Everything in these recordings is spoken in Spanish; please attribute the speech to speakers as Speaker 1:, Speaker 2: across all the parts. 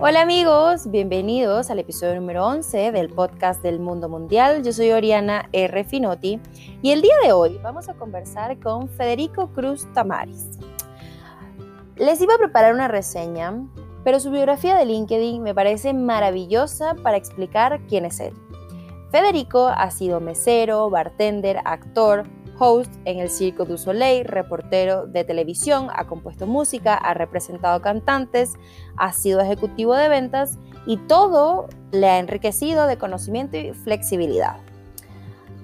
Speaker 1: Hola amigos, bienvenidos al episodio número 11 del podcast del mundo mundial. Yo soy Oriana R. Finotti y el día de hoy vamos a conversar con Federico Cruz Tamaris. Les iba a preparar una reseña, pero su biografía de LinkedIn me parece maravillosa para explicar quién es él. Federico ha sido mesero, bartender, actor, host en el Circo du Soleil, reportero de televisión, ha compuesto música, ha representado cantantes, ha sido ejecutivo de ventas y todo le ha enriquecido de conocimiento y flexibilidad.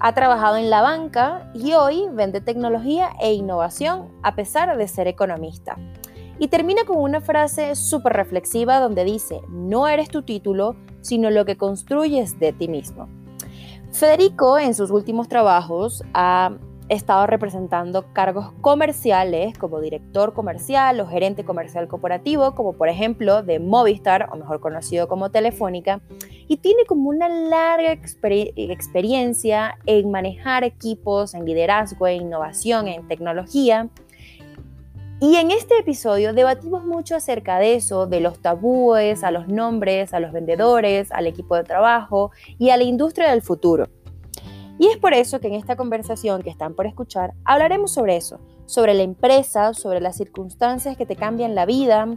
Speaker 1: Ha trabajado en la banca y hoy vende tecnología e innovación a pesar de ser economista. Y termina con una frase súper reflexiva donde dice, no eres tu título, sino lo que construyes de ti mismo. Federico en sus últimos trabajos ha He estado representando cargos comerciales como director comercial o gerente comercial corporativo, como por ejemplo de Movistar, o mejor conocido como Telefónica, y tiene como una larga experiencia en manejar equipos, en liderazgo, en innovación, en tecnología. Y en este episodio debatimos mucho acerca de eso, de los tabúes, a los nombres, a los vendedores, al equipo de trabajo y a la industria del futuro. Y es por eso que en esta conversación que están por escuchar hablaremos sobre eso, sobre la empresa, sobre las circunstancias que te cambian la vida,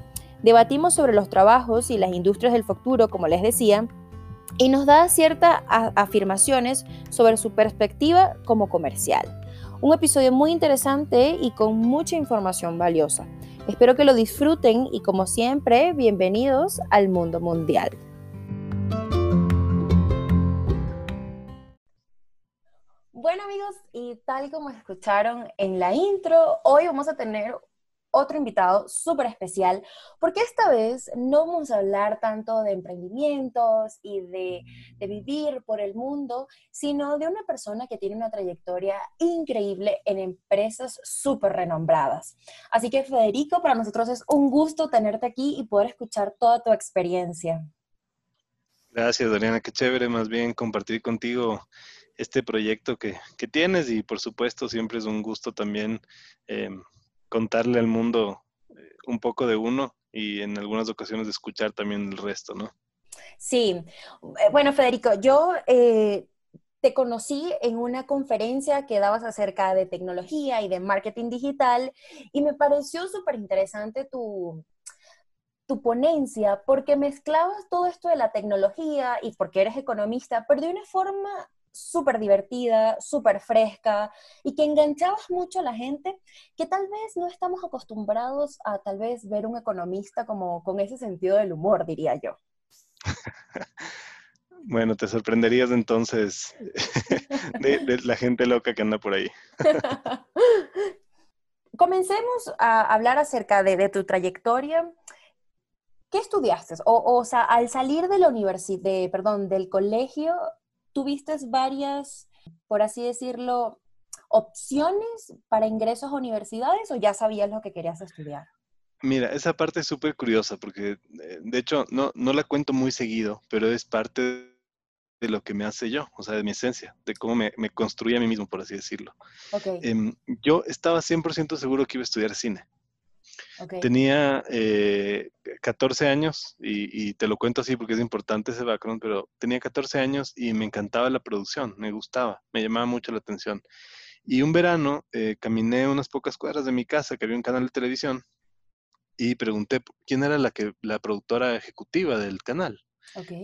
Speaker 1: debatimos sobre los trabajos y las industrias del futuro, como les decía, y nos da ciertas afirmaciones sobre su perspectiva como comercial. Un episodio muy interesante y con mucha información valiosa. Espero que lo disfruten y como siempre, bienvenidos al mundo mundial. Bueno amigos, y tal como escucharon en la intro, hoy vamos a tener otro invitado súper especial, porque esta vez no vamos a hablar tanto de emprendimientos y de, de, vivir por el mundo, sino de una persona que tiene una trayectoria increíble en empresas súper renombradas. Así que Federico, para nosotros es un gusto tenerte aquí y poder escuchar toda tu experiencia.
Speaker 2: Gracias, Doriana, qué chévere más bien compartir contigo este proyecto que, tienes y por supuesto siempre es un gusto también em, contarle al mundo eh, un poco de uno y en algunas ocasiones escuchar también el resto, ¿no?
Speaker 1: Sí, eh, bueno Federico, yo eh, te conocí en una conferencia que dabas acerca de tecnología y de marketing digital y me pareció súper interesante tu, tu ponencia porque mezclabas todo esto de la tecnología y porque eres economista, pero de una forma súper divertida, súper fresca y que enganchabas mucho a la gente que tal vez no estamos acostumbrados a tal vez ver un economista como con ese sentido del humor, diría yo.
Speaker 2: Bueno, te sorprenderías entonces de, la gente loca que anda por ahí.
Speaker 1: Comencemos a hablar acerca de, tu trayectoria. ¿Qué estudiaste? O, o sea, al salir de la universidad, perdón, del colegio, tuviste varias, por así decirlo, opciones para ingresos a universidades o ya sabías lo que querías estudiar?
Speaker 2: Mira, esa parte es súper curiosa porque eh, de hecho no, no la cuento muy seguido, pero es parte de lo que me hace yo, o sea, de mi esencia, de cómo me, me construye a mí mismo, por así decirlo. Okay. Em, yo estaba 100% seguro que iba a estudiar cine. Tenía 14 eh, años y, te lo cuento así porque es importante ese background, pero tenía 14 años y me encantaba la producción, me gustaba, me llamaba mucho la atención. Y un verano eh, caminé unas pocas cuadras de mi casa, que había un canal de televisión, y pregunté quién era la, que, la productora ejecutiva del canal.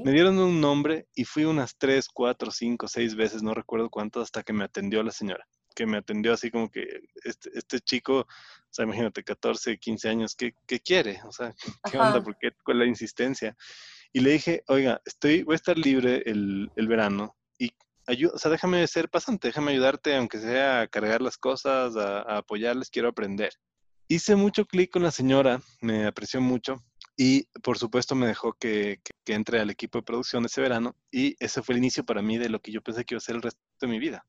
Speaker 2: Me dieron un nombre y fui unas 3, 4, 5, 6 veces, no recuerdo cuántas, hasta que me atendió la señora que me atendió así como que este, este chico, o sea, imagínate, 14, 15 años, ¿qué, qué quiere? O sea, ¿qué onda? ¿Por qué con la insistencia? Y le dije, oiga, estoy, voy a estar libre el, el verano y o sea, déjame ser pasante, déjame ayudarte, aunque sea a cargar las cosas, a, apoyarles, quiero aprender. Hice mucho clic con la señora, me apreció mucho y por supuesto me dejó que, que, que, entre al equipo de producción ese verano y ese fue el inicio para mí de lo que yo pensé que iba a ser el resto de mi vida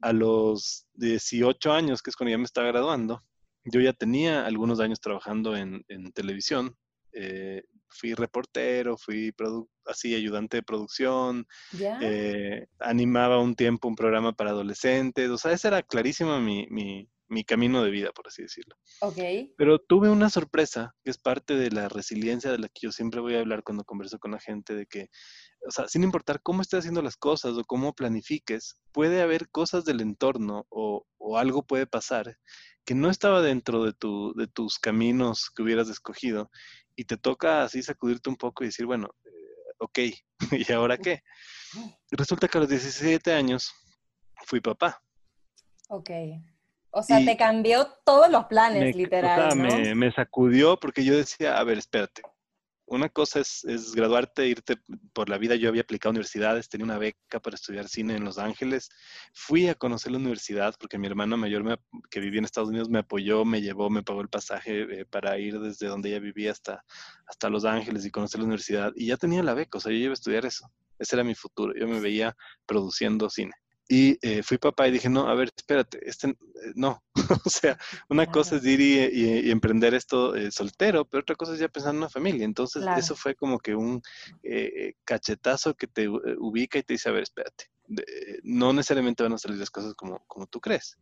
Speaker 2: a los 18 años, que es cuando ya me estaba graduando, yo ya tenía algunos años trabajando en, televisión. Eh, fui reportero, fui así ayudante de producción, eh, animaba un tiempo un programa para adolescentes, o sea, esa era clarísima mi, mi camino de vida, por así decirlo.
Speaker 1: Ok.
Speaker 2: Pero tuve una sorpresa, que es parte de la resiliencia de la que yo siempre voy a hablar cuando converso con la gente, de que, o sea, sin importar cómo estés haciendo las cosas o cómo planifiques, puede haber cosas del entorno o, o algo puede pasar que no estaba dentro de, tu, de tus caminos que hubieras escogido y te toca así sacudirte un poco y decir, bueno, eh, ok, ¿y ahora qué? Resulta que a los 17 años fui papá.
Speaker 1: Ok. O sea, te cambió todos los planes, literal.
Speaker 2: O sea, me, me, sacudió porque yo decía, a ver, espérate, una cosa es, graduarte, irte por la vida. Yo había aplicado a universidades, tenía una beca para estudiar cine en Los Ángeles. Fui a conocer la universidad porque mi hermana mayor que vivía en Estados Unidos me apoyó, me llevó, me pagó el pasaje eh, para ir desde donde ella vivía hasta, hasta Los Ángeles y conocer la universidad. Y ya tenía la beca, o sea, yo iba a estudiar eso. Ese era mi futuro. Yo me veía produciendo cine. Y eh, fui papá y dije, no, a ver, espérate, este, eh, no. o sea, una cosa es ir y, emprender esto eh, soltero, pero otra cosa es ya pensar en una familia. Entonces, eso fue como que un cachetazo que te ubica y te dice, a ver, espérate, no necesariamente van a salir las cosas como, como tú crees.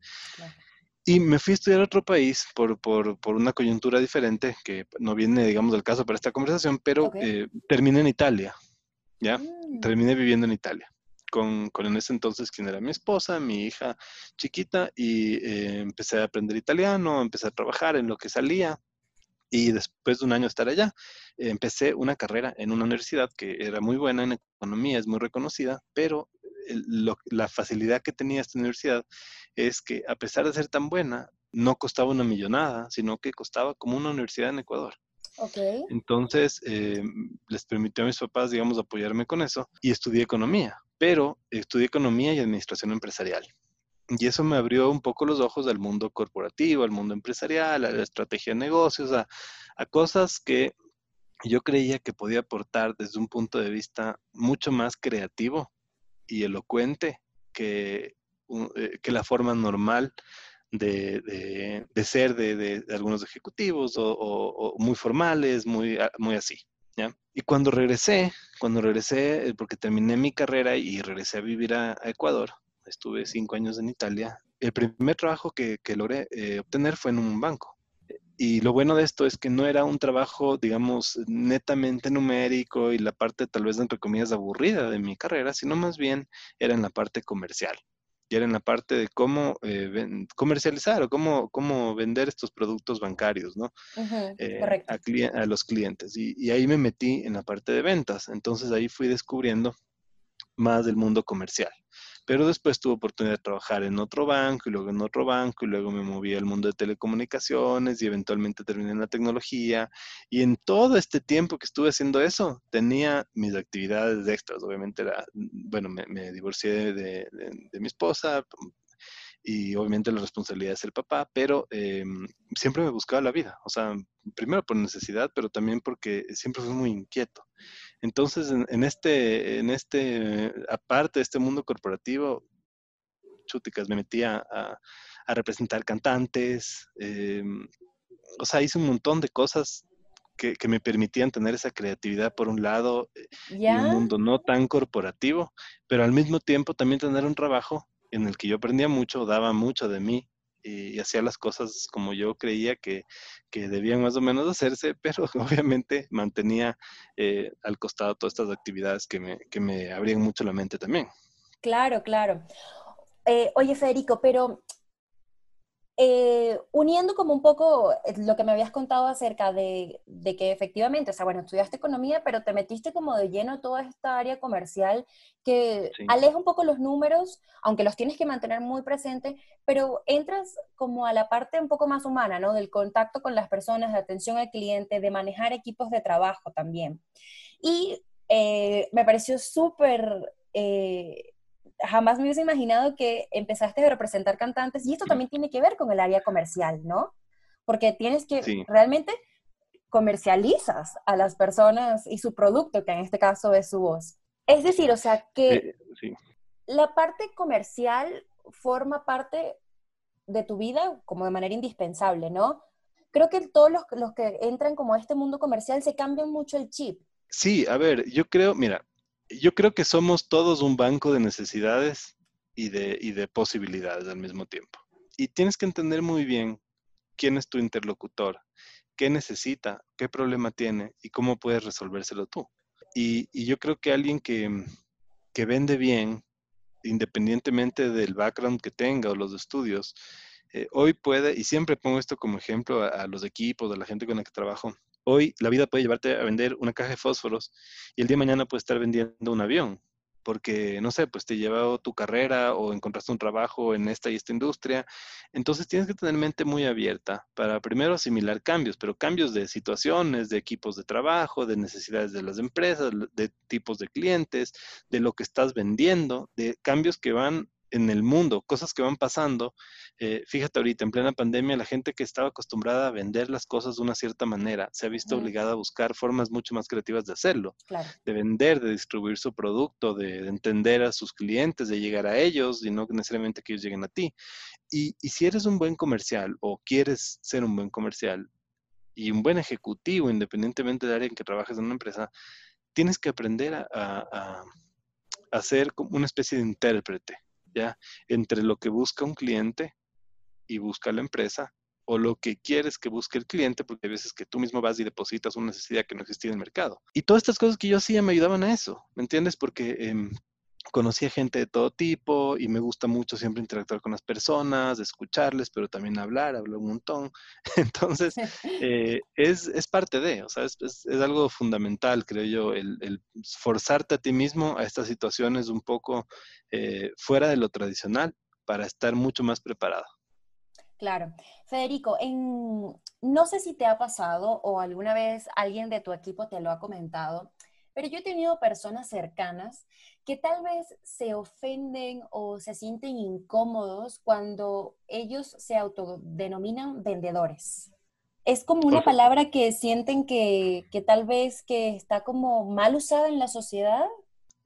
Speaker 2: Y me fui a estudiar a otro país por, por, por, una coyuntura diferente, que no viene, digamos, del caso para esta conversación, pero terminé en Italia, ¿ya? Mm. Terminé viviendo en Italia con, con, en ese entonces quien era mi esposa, mi hija chiquita, y eh, empecé a aprender italiano, empecé a trabajar en lo que salía. Y después de un año estar allá, empecé una carrera en una universidad que era muy buena en economía, es muy reconocida, pero la facilidad que tenía esta universidad es que a pesar de ser tan buena, no costaba una millonada, sino que costaba como una universidad en Ecuador.
Speaker 1: Okay.
Speaker 2: Entonces, eh, les permitió a mis papás, digamos, apoyarme con eso y estudié economía pero estudié economía y administración empresarial. Y eso me abrió un poco los ojos al mundo corporativo, al mundo empresarial, a la estrategia de negocios, a, cosas que yo creía que podía aportar desde un punto de vista mucho más creativo y elocuente que, eh, la forma normal de, ser de, algunos ejecutivos o, muy formales, muy así. Y cuando regresé, cuando regresé, eh, porque terminé mi carrera y regresé a vivir a, Ecuador, estuve cinco años en Italia, el primer trabajo que, logré eh, obtener fue en un banco. Y lo bueno de esto es que no era un trabajo, digamos, netamente numérico y la parte tal vez entre comillas aburrida de mi carrera, sino más bien era en la parte comercial y era en la parte de cómo eh, comercializar o cómo, cómo vender estos productos bancarios, ¿no?
Speaker 1: Eh,
Speaker 2: a, los clientes. Y, y, ahí me metí en la parte de ventas. Entonces ahí fui descubriendo más del mundo comercial. Pero después tuve oportunidad de trabajar en otro banco y luego en otro banco y luego me moví al mundo de telecomunicaciones y eventualmente terminé en la tecnología. Y en todo este tiempo que estuve haciendo eso, tenía mis actividades extras. Obviamente era, bueno, me, divorcié de, mi esposa, y obviamente la responsabilidad es el papá, pero em, siempre me buscaba la vida, o sea, primero por necesidad, pero también porque siempre fui muy inquieto. Entonces, en, este, en este, aparte de este mundo corporativo, chúticas, me metía a, representar cantantes, em, o sea, hice un montón de cosas que, me permitían tener esa creatividad por un lado eh, y un mundo no tan corporativo, pero al mismo tiempo también tener un trabajo en el que yo aprendía mucho, daba mucho de mí y, hacía las cosas como yo creía que, debían más o menos hacerse, pero obviamente mantenía eh, al costado todas estas actividades que me, que me abrían mucho la mente también.
Speaker 1: Claro, claro. Eh, oye, Federico, pero eh, uniendo como un poco eh, lo que me habías contado acerca de, que efectivamente, o sea, bueno, estudiaste economía, pero te metiste como de lleno toda esta área comercial que aleja un poco los números, aunque los tienes que mantener muy presentes, pero entras como a la parte un poco más humana, ¿no? Del contacto con las personas, de atención al cliente, de manejar equipos de trabajo también. Y eh, me pareció súper jamás me hubiese imaginado que empezaste a representar cantantes y esto también tiene que ver con el área comercial, ¿no? Porque tienes que realmente comercializas a las personas y su producto, que en este caso es su voz. Es decir, o sea, que
Speaker 2: eh,
Speaker 1: la parte comercial forma parte de tu vida como de manera indispensable, ¿no? Creo que todos los, los que entran como a este mundo comercial se cambian mucho el chip.
Speaker 2: Sí, a ver, yo creo, mira, yo creo que somos todos un banco de necesidades y de, posibilidades al mismo tiempo. y tienes que entender muy bien quién es tu interlocutor, qué necesita, qué problema tiene y cómo puedes resolvérselo tú. Y, yo creo que alguien que, que vende bien, independientemente del background que tenga o los estudios, eh, hoy puede, y siempre pongo esto como ejemplo a, los equipos, a la gente con la que trabajo, hoy la vida puede llevarte a vender una caja de fósforos y el día de mañana puede estar vendiendo un avión porque, no sé, pues te llevado tu carrera o encontraste un trabajo en esta y esta industria. Entonces tienes que tener mente muy abierta para primero asimilar cambios, pero cambios de situaciones, de equipos de trabajo, de necesidades de las empresas, de tipos de clientes, de lo que estás vendiendo, de cambios que van en el mundo, cosas que van pasando. Eh, fíjate ahorita, en plena pandemia, la gente que estaba acostumbrada a vender las cosas de una cierta manera se ha visto obligada a buscar formas mucho más creativas de hacerlo, de vender, de distribuir su producto, de, entender a sus clientes, de llegar a ellos y no necesariamente que ellos lleguen a ti. Y, si eres un buen comercial o quieres ser un buen comercial y un buen ejecutivo, independientemente de área en que trabajes en una empresa, tienes que aprender a, a, a ser como una especie de intérprete ¿ya? Entre lo que busca un cliente y busca la empresa o lo que quieres que busque el cliente, porque hay veces que tú mismo vas y depositas una necesidad que no existía en el mercado. Y todas estas cosas que yo hacía me ayudaban a eso, ¿me entiendes? Porque eh, conocí a gente de todo tipo y me gusta mucho siempre interactuar con las personas, escucharles, pero también hablar, hablo un montón. Entonces, eh, es, es, parte de, o sea, es, es, algo fundamental, creo yo, el, el, forzarte a ti mismo a estas situaciones un poco eh, fuera de lo tradicional para estar mucho más preparado.
Speaker 1: Claro. Federico, en, no sé si te ha pasado o alguna vez alguien de tu equipo te lo ha comentado, pero yo he tenido personas cercanas que tal vez se ofenden o se sienten incómodos cuando ellos se autodenominan vendedores. Es como una palabra que sienten que, tal vez que está como mal usada en la sociedad.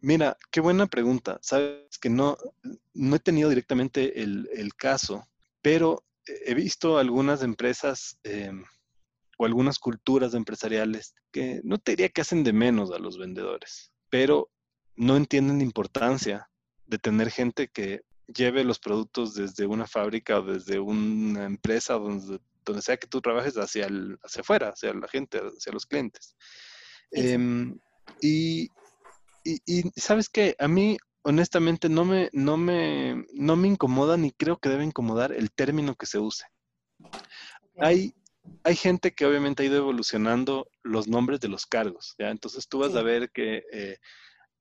Speaker 2: Mira, qué buena pregunta. Sabes que no, no he tenido directamente el, caso, pero he visto algunas empresas em, o algunas culturas empresariales que no te diría que hacen de menos a los vendedores, pero no entienden la importancia de tener gente que lleve los productos desde una fábrica o desde una empresa, donde, donde sea que tú trabajes, hacia, el, hacia afuera, hacia la gente, hacia los clientes. Em, y, y, sabes qué, a mí honestamente no me, no, me, no me incomoda ni creo que debe incomodar el término que se use. Hay, hay gente que obviamente ha ido evolucionando los nombres de los cargos, ¿ya? Entonces tú vas a ver que eh,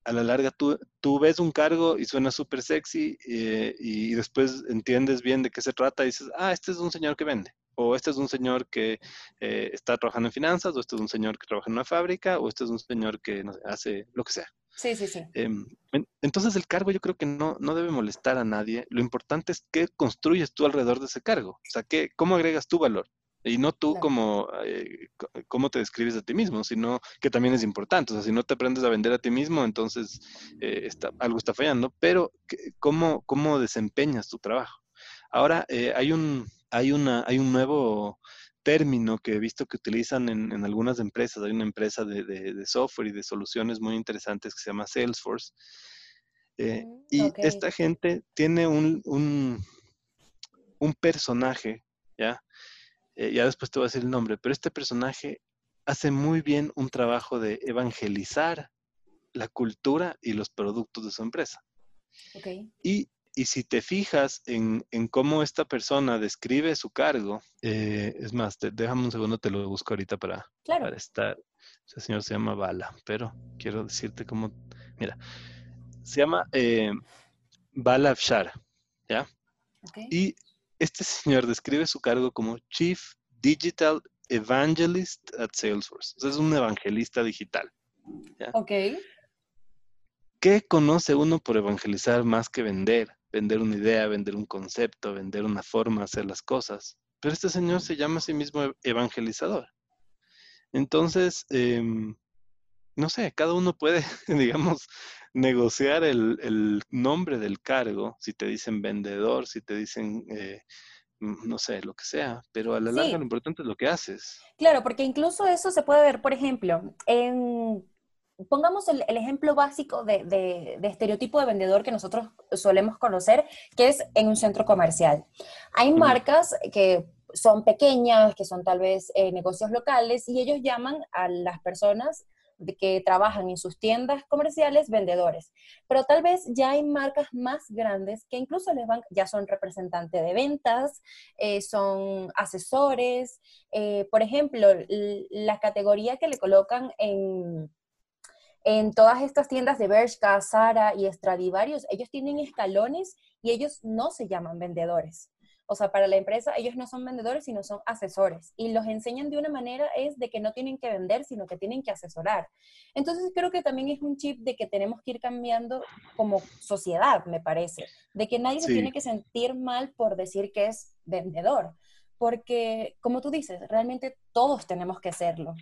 Speaker 2: a la larga tú, tú ves un cargo y suena súper sexy eh, y después entiendes bien de qué se trata y dices, ah, este es un señor que vende, o este es un señor que eh, está trabajando en finanzas, o este es un señor que trabaja en una fábrica, o este es un señor que hace lo que sea.
Speaker 1: Sí, sí, sí.
Speaker 2: Em, entonces el cargo yo creo que no, no debe molestar a nadie. Lo importante es qué construyes tú alrededor de ese cargo. O sea, ¿qué, ¿cómo agregas tu valor? Y no tú como eh, cómo te describes a ti mismo, sino que también es importante. O sea, si no te aprendes a vender a ti mismo, entonces eh, está, algo está fallando. Pero ¿cómo, cómo desempeñas tu trabajo? Ahora eh, hay, un, hay, una, hay un nuevo término que he visto que utilizan en, algunas empresas. Hay una empresa de, software y de soluciones muy interesantes que se llama Salesforce. Mm, y esta gente tiene un, un, un personaje, ¿ya? Eh, ya después te voy a decir el nombre, pero este personaje hace muy bien un trabajo de evangelizar la cultura y los productos de su empresa. Y, si te fijas en, cómo esta persona describe su cargo, eh, es más, déjame un segundo, te lo busco ahorita para, para estar. Ese señor se llama Bala, pero quiero decirte cómo, mira, se llama eh, Bala Afshar, ¿ya? Y este señor describe su cargo como Chief Digital Evangelist at Salesforce. es un evangelista digital.
Speaker 1: Ok.
Speaker 2: ¿Qué conoce uno por evangelizar más que vender? Vender una idea, vender un concepto, vender una forma de hacer las cosas. Pero este señor se llama a sí mismo evangelizador. Entonces, em, no sé, cada uno puede, digamos, negociar el, nombre del cargo, si te dicen vendedor, si te dicen, eh, mm, no sé, lo que sea, pero a la larga lo importante es lo que haces.
Speaker 1: Claro, porque incluso eso se puede ver, por ejemplo, en pongamos el, ejemplo básico de, estereotipo de vendedor que nosotros solemos conocer, que es en un centro comercial. Hay marcas que son pequeñas, que son tal vez eh, negocios locales, y ellos llaman a las personas de que trabajan en sus tiendas comerciales vendedores. Pero tal vez ya hay marcas más grandes que incluso les van, ya son representantes de ventas, eh, son asesores. Eh, por ejemplo, la categoría que le colocan en, en todas estas tiendas de Bershka, Zara y Stradivarius, ellos tienen escalones y ellos no se llaman vendedores. O sea, para la empresa ellos no son vendedores, sino son asesores. Y los enseñan de una manera es de que no tienen que vender, sino que tienen que asesorar. Entonces creo que también es un chip de que tenemos que ir cambiando como sociedad, me parece. De que nadie se tiene que sentir mal por decir que es vendedor. Porque, como tú dices, realmente todos tenemos que serlo.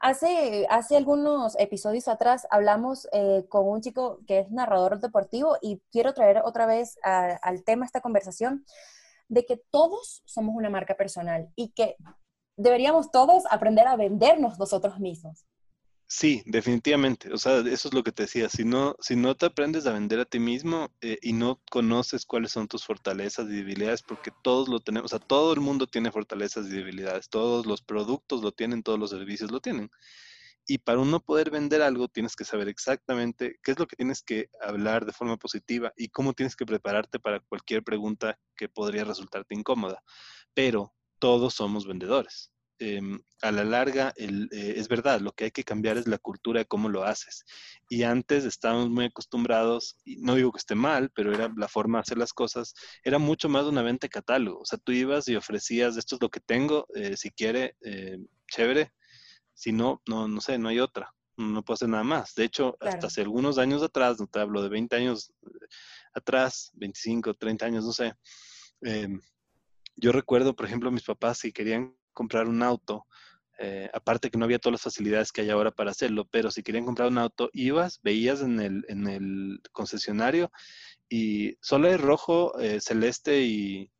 Speaker 1: Hace, hace algunos episodios atrás hablamos eh, con un chico que es narrador deportivo y quiero traer otra vez al tema esta conversación de que todos somos una marca personal y que deberíamos todos aprender a vendernos nosotros mismos.
Speaker 2: Sí, definitivamente. O sea, eso es lo que te decía. Si no, si no te aprendes a vender a ti mismo eh, y no conoces cuáles son tus fortalezas y debilidades, porque todos lo tenemos, o sea, todo el mundo tiene fortalezas y debilidades, todos los productos lo tienen, todos los servicios lo tienen. Y para uno poder vender algo, tienes que saber exactamente qué es lo que tienes que hablar de forma positiva y cómo tienes que prepararte para cualquier pregunta que podría resultarte incómoda. Pero todos somos vendedores. Em, a la larga, eh, es verdad, lo que hay que cambiar es la cultura de cómo lo haces. Y antes estábamos muy acostumbrados, y no digo que esté mal, pero era la forma de hacer las cosas, era mucho más una venta de catálogo. O sea, tú ibas y ofrecías, esto es lo que tengo, eh, si quiere, eh, chévere, si no, no, no sé, no hay otra. No puedo hacer nada más. De hecho, hasta hace algunos años atrás, no te hablo de 20 años eh, atrás, 25, 30 años, no sé. Em, yo recuerdo, por ejemplo, mis papás si querían comprar un auto, eh, aparte que no había todas las facilidades que hay ahora para hacerlo, pero si querían comprar un auto, ibas, veías en el, en el concesionario y solo es rojo, eh, celeste y,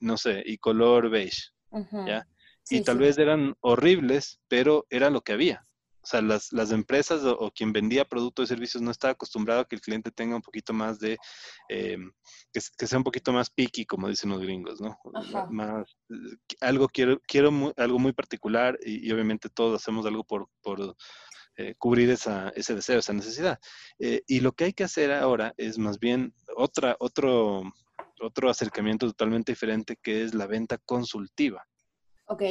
Speaker 2: no sé, y color beige, ¿ya? Y tal vez eran horribles, pero era lo que había. O sea, las, las empresas o, quien vendía productos y servicios no estaba acostumbrado a que el cliente tenga un poquito más de, eh, que, sea un poquito más picky, como dicen los gringos, ¿no? Más, algo quiero, quiero algo muy particular y, obviamente todos hacemos algo por, por eh, cubrir esa, ese deseo, esa necesidad. Eh, y lo que hay que hacer ahora es más bien otra, otro, otro acercamiento totalmente diferente que es la venta consultiva.
Speaker 1: Ok.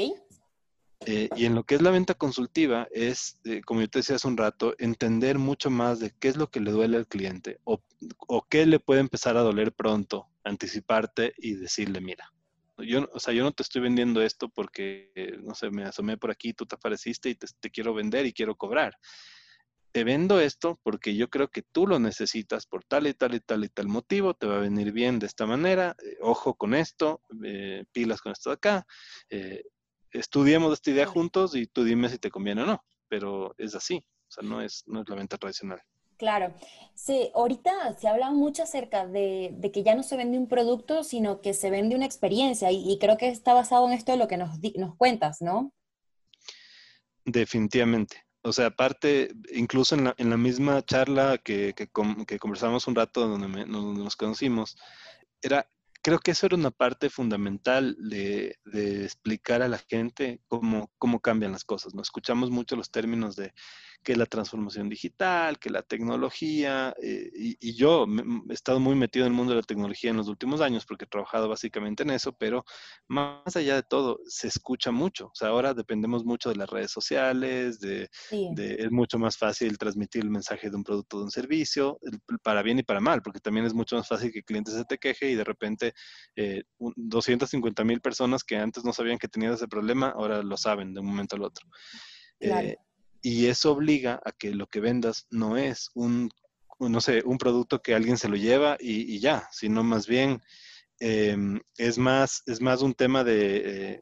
Speaker 2: Eh, y en lo que es la venta consultiva es, eh, como yo te decía hace un rato, entender mucho más de qué es lo que le duele al cliente o, qué le puede empezar a doler pronto, anticiparte y decirle, mira, yo, o sea, yo no te estoy vendiendo esto porque, no sé, me asomé por aquí, tú te apareciste y te quiero vender y quiero cobrar. Te vendo esto porque yo creo que tú lo necesitas por tal y tal y tal y tal motivo, te va a venir bien de esta manera, eh, ojo con esto, pilas con esto de acá, estudiemos esta idea juntos y tú dime si te conviene o no, pero es así, o sea, no es, no es la venta tradicional.
Speaker 1: Claro, sí, ahorita se habla mucho acerca de, que ya no se vende un producto, sino que se vende una experiencia y, creo que está basado en esto de lo que nos, nos cuentas, ¿no?
Speaker 2: Definitivamente. O sea, aparte, incluso en la, en la misma charla que, que, que conversamos un rato donde, donde nos conocimos, era creo que eso era una parte fundamental de, explicar a la gente cómo, cómo cambian las cosas. ¿no? Escuchamos mucho los términos de que la transformación digital, que la tecnología, eh, y, yo he estado muy metido en el mundo de la tecnología en los últimos años porque he trabajado básicamente en eso, pero más allá de todo, se escucha mucho. O sea, ahora dependemos mucho de las redes sociales, de, es mucho más fácil transmitir el mensaje de un producto o de un servicio, para bien y para mal, porque también es mucho más fácil que el cliente se te queje y de repente eh, 250 mil personas que antes no sabían que tenían ese problema, ahora lo saben de un momento al otro. Claro. Eh, y eso obliga a que lo que vendas no es un, no sé, un producto que alguien se lo lleva y, ya, sino más bien em, es, más, es más un tema de eh,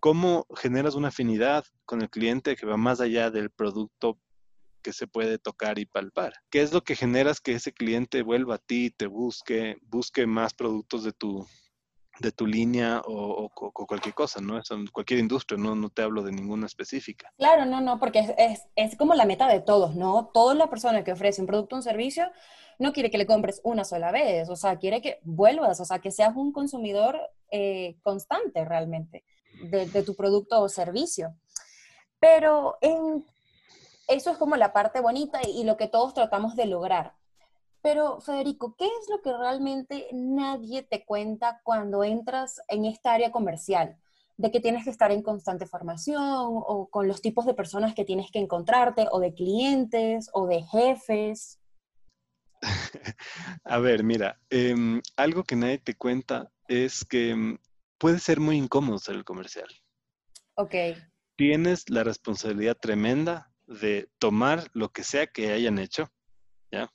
Speaker 2: cómo generas una afinidad con el cliente que va más allá del producto que se puede tocar y palpar. ¿Qué es lo que generas que ese cliente vuelva a ti, te busque, busque más productos de tu, de tu línea o, cualquier cosa, ¿no? Es cualquier industria, no, no te hablo de ninguna específica.
Speaker 1: Claro, no, no, porque es, es, como la meta de todos, ¿no? Toda la persona que ofrece un producto o un servicio no quiere que le compres una sola vez, o sea, quiere que vuelvas, o sea, que seas un consumidor eh, constante realmente de, tu producto o servicio. Pero eso es como la parte bonita y lo que todos tratamos de lograr. Pero, Federico, ¿qué es lo que realmente nadie te cuenta cuando entras en esta área comercial? De que tienes que estar en constante formación o con los tipos de personas que tienes que encontrarte o de clientes o de jefes.
Speaker 2: A ver, mira, em, algo que nadie te cuenta es que em, puede ser muy incómodo ser el comercial.
Speaker 1: Ok.
Speaker 2: Tienes la responsabilidad tremenda de tomar lo que sea que hayan hecho, ¿ya?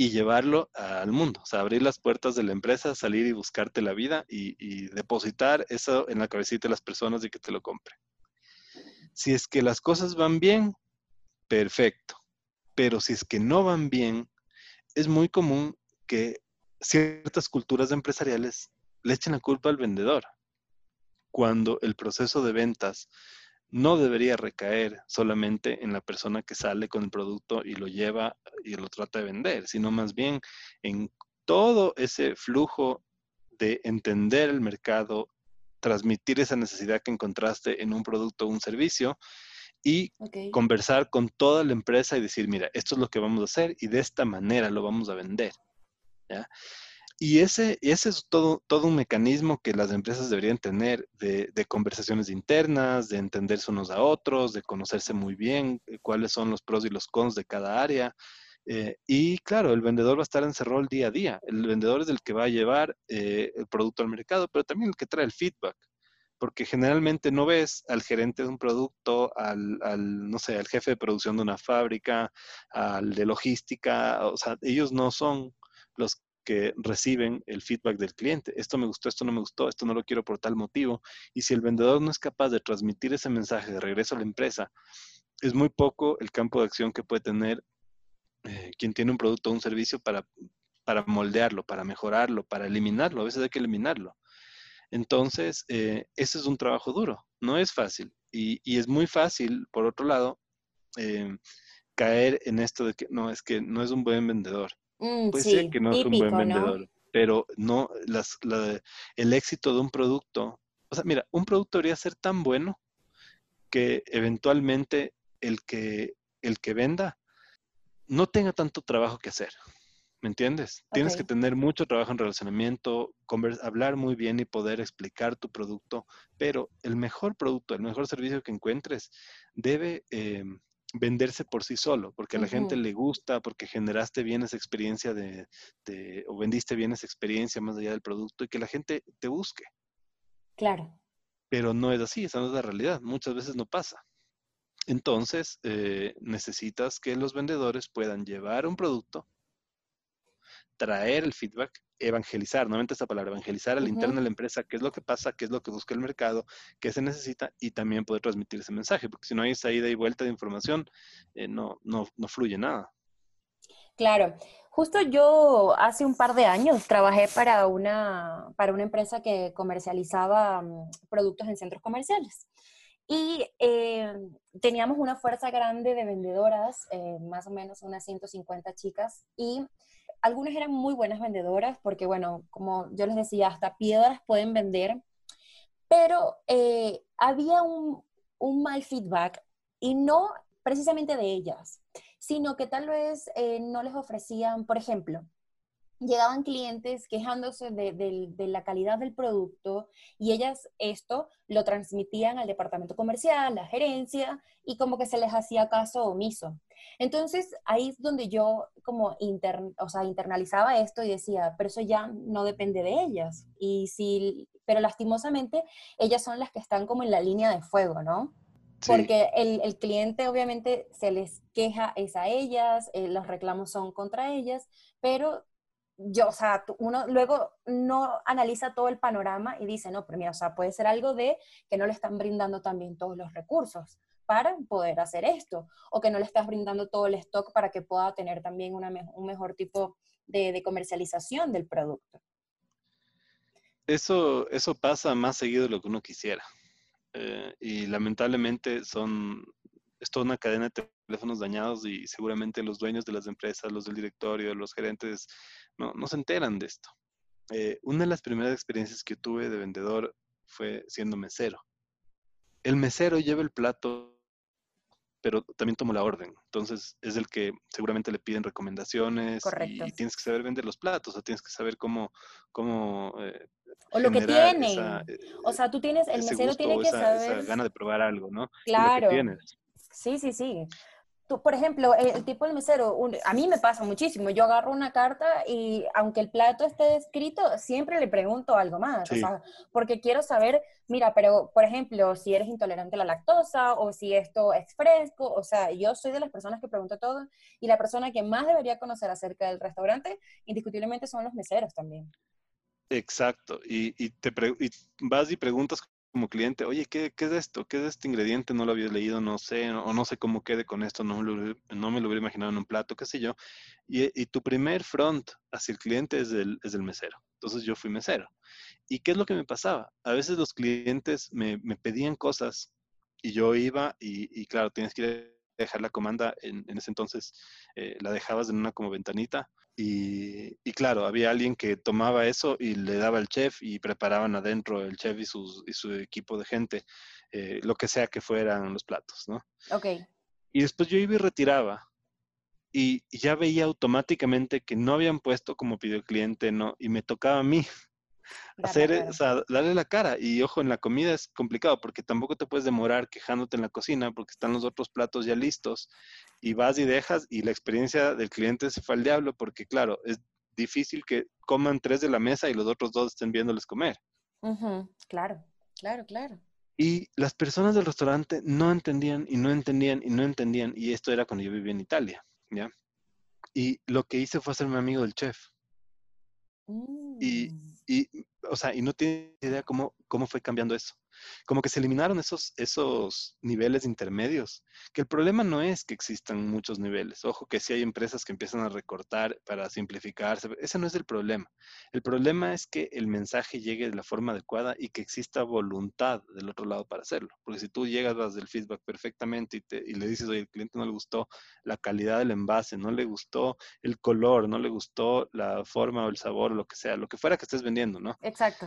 Speaker 2: Y llevarlo al mundo, o sea, abrir las puertas de la empresa, salir y buscarte la vida y, depositar eso en la cabecita de las personas y que te lo compren. Si es que las cosas van bien, perfecto, pero si es que no van bien, es muy común que ciertas culturas empresariales le echen la culpa al vendedor, cuando el proceso de ventas no debería recaer solamente en la persona que sale con el producto y lo lleva y lo trata de vender, sino más bien en todo ese flujo de entender el mercado, transmitir esa necesidad que encontraste en un producto o un servicio y conversar con toda la empresa y decir, mira, esto es lo que vamos a hacer y de esta manera lo vamos a vender. ¿ya? Y ese, ese es todo, todo un mecanismo que las empresas deberían tener de, conversaciones internas, de entenderse unos a otros, de conocerse muy bien eh, cuáles son los pros y los cons de cada área. Eh, y claro, el vendedor va a estar en ese día a día. El vendedor es el que va a llevar eh, el producto al mercado, pero también el que trae el feedback. Porque generalmente no ves al gerente de un producto, al, al, no sé, al jefe de producción de una fábrica, al de logística, o sea, ellos no son los que reciben el feedback del cliente. Esto me gustó, esto no me gustó, esto no lo quiero por tal motivo. Y si el vendedor no es capaz de transmitir ese mensaje de regreso a la empresa, es muy poco el campo de acción que puede tener eh, quien tiene un producto o un servicio para, para moldearlo, para mejorarlo, para eliminarlo. A veces hay que eliminarlo. Entonces, eh, ese es un trabajo duro, no es fácil. Y, y es muy fácil, por otro lado, eh, caer en esto de que no, es que no es un buen vendedor.
Speaker 1: Mm, Puede ser
Speaker 2: que no es un buen vendedor, pero no, las, el éxito de un producto, o sea, mira, un producto debería ser tan bueno que eventualmente el que, el que venda no tenga tanto trabajo que hacer. ¿Me entiendes? Tienes que tener mucho trabajo en relacionamiento, hablar muy bien y poder explicar tu producto, pero el mejor producto, el mejor servicio que encuentres debe em, venderse por sí solo, porque a la gente le gusta, porque generaste bien esa experiencia de, o vendiste bien esa experiencia más allá del producto y que la gente te busque.
Speaker 1: Claro.
Speaker 2: Pero no es así, esa no es la realidad, muchas veces no pasa. Entonces, eh, necesitas que los vendedores puedan llevar un producto, traer el feedback evangelizar, nuevamente esta palabra, evangelizar al interno de la empresa qué es lo que pasa, qué es lo que busca el mercado, qué se necesita y también poder transmitir ese mensaje, porque si no hay esa ida y vuelta de información, eh, no, no, no fluye nada.
Speaker 1: Claro. Justo yo hace un par de años trabajé para una, para una empresa que comercializaba mm, productos en centros comerciales. Y eh, teníamos una fuerza grande de vendedoras, eh, más o menos unas 150 chicas, y algunas eran muy buenas vendedoras porque, bueno, como yo les decía, hasta piedras pueden vender, pero eh, había un, un, mal feedback y no precisamente de ellas, sino que tal vez eh, no les ofrecían, por ejemplo, llegaban clientes quejándose de, la calidad del producto y ellas esto lo transmitían al departamento comercial, la gerencia y como que se les hacía caso omiso. Entonces ahí es donde yo como o sea, internalizaba esto y decía, pero eso ya no depende de ellas. Y si, pero lastimosamente ellas son las que están como en la línea de fuego, ¿no? Porque el, el, cliente obviamente se les queja es a ellas, eh, los reclamos son contra ellas, pero yo, o sea, uno luego no analiza todo el panorama y dice, no, pero mira, o sea, puede ser algo de que no le están brindando también todos los recursos para poder hacer esto, o que no le estás brindando todo el stock para que pueda tener también una, un mejor tipo de, comercialización del producto.
Speaker 2: Eso, eso pasa más seguido de lo que uno quisiera. Eh, y lamentablemente son, es toda una cadena de teléfonos dañados y seguramente los dueños de las empresas, los del directorio, los gerentes, no, no se enteran de esto. Eh, una de las primeras experiencias que tuve de vendedor fue siendo mesero. El mesero lleva el plato, pero también toma la orden. Entonces es el que seguramente le piden recomendaciones y, tienes que saber vender los platos, o tienes que saber cómo... cómo
Speaker 1: eh, o lo que tienen. o sea, tú tienes, el mesero tiene que saber...
Speaker 2: Esa gana de probar algo, ¿no?
Speaker 1: Claro. Sí, sí, sí por ejemplo, el, tipo del mesero, a mí me pasa muchísimo. Yo agarro una carta y aunque el plato esté descrito, siempre le pregunto algo más. O sea, porque quiero saber, mira, pero por ejemplo, si eres intolerante a la lactosa o si esto es fresco. O sea, yo soy de las personas que pregunto todo y la persona que más debería conocer acerca del restaurante, indiscutiblemente, son los meseros también.
Speaker 2: Exacto. Y, y te y vas y preguntas como cliente, oye, ¿qué, ¿qué, es esto? ¿Qué es este ingrediente? No lo había leído, no sé, o no sé cómo quede con esto, no, no me lo hubiera imaginado en un plato, qué sé yo. Y, y tu primer front hacia el cliente es el, es el mesero. Entonces yo fui mesero. ¿Y qué es lo que me pasaba? A veces los clientes me, me pedían cosas y yo iba y, y, claro, tienes que dejar la comanda, en, en ese entonces eh, la dejabas en una como ventanita y, claro, había alguien que tomaba eso y le daba al chef y preparaban adentro el chef y, y su equipo de gente, eh, lo que sea que fueran los platos, ¿no?
Speaker 1: Ok.
Speaker 2: Y después yo iba y retiraba y, ya veía automáticamente que no habían puesto como pidió el cliente, ¿no? Y me tocaba a mí hacer, o sea, darle la cara. Y ojo, en la comida es complicado porque tampoco te puedes demorar quejándote en la cocina porque están los otros platos ya listos y vas y dejas y la experiencia del cliente se fue al diablo porque, claro, es difícil que coman tres de la mesa y los otros dos estén viéndoles comer.
Speaker 1: Claro, claro, claro.
Speaker 2: Y las personas del restaurante no entendían y no entendían y no entendían. Y esto era cuando yo vivía en Italia, ¿ya? Y lo que hice fue hacerme amigo del chef. Mm. y, o sea, y no tiene idea cómo, cómo fue cambiando eso como que se eliminaron esos, esos niveles intermedios, que el problema no es que existan muchos niveles, ojo que si hay empresas que empiezan a recortar para simplificarse, ese no es el problema. El problema es que el mensaje llegue de la forma adecuada y que exista voluntad del otro lado para hacerlo, porque si tú llegas das del feedback perfectamente y, te, y le dices, oye, el cliente no le gustó la calidad del envase, no le gustó el color, no le gustó la forma o el sabor o lo que sea, lo que fuera que estés vendiendo, ¿no?
Speaker 1: Exacto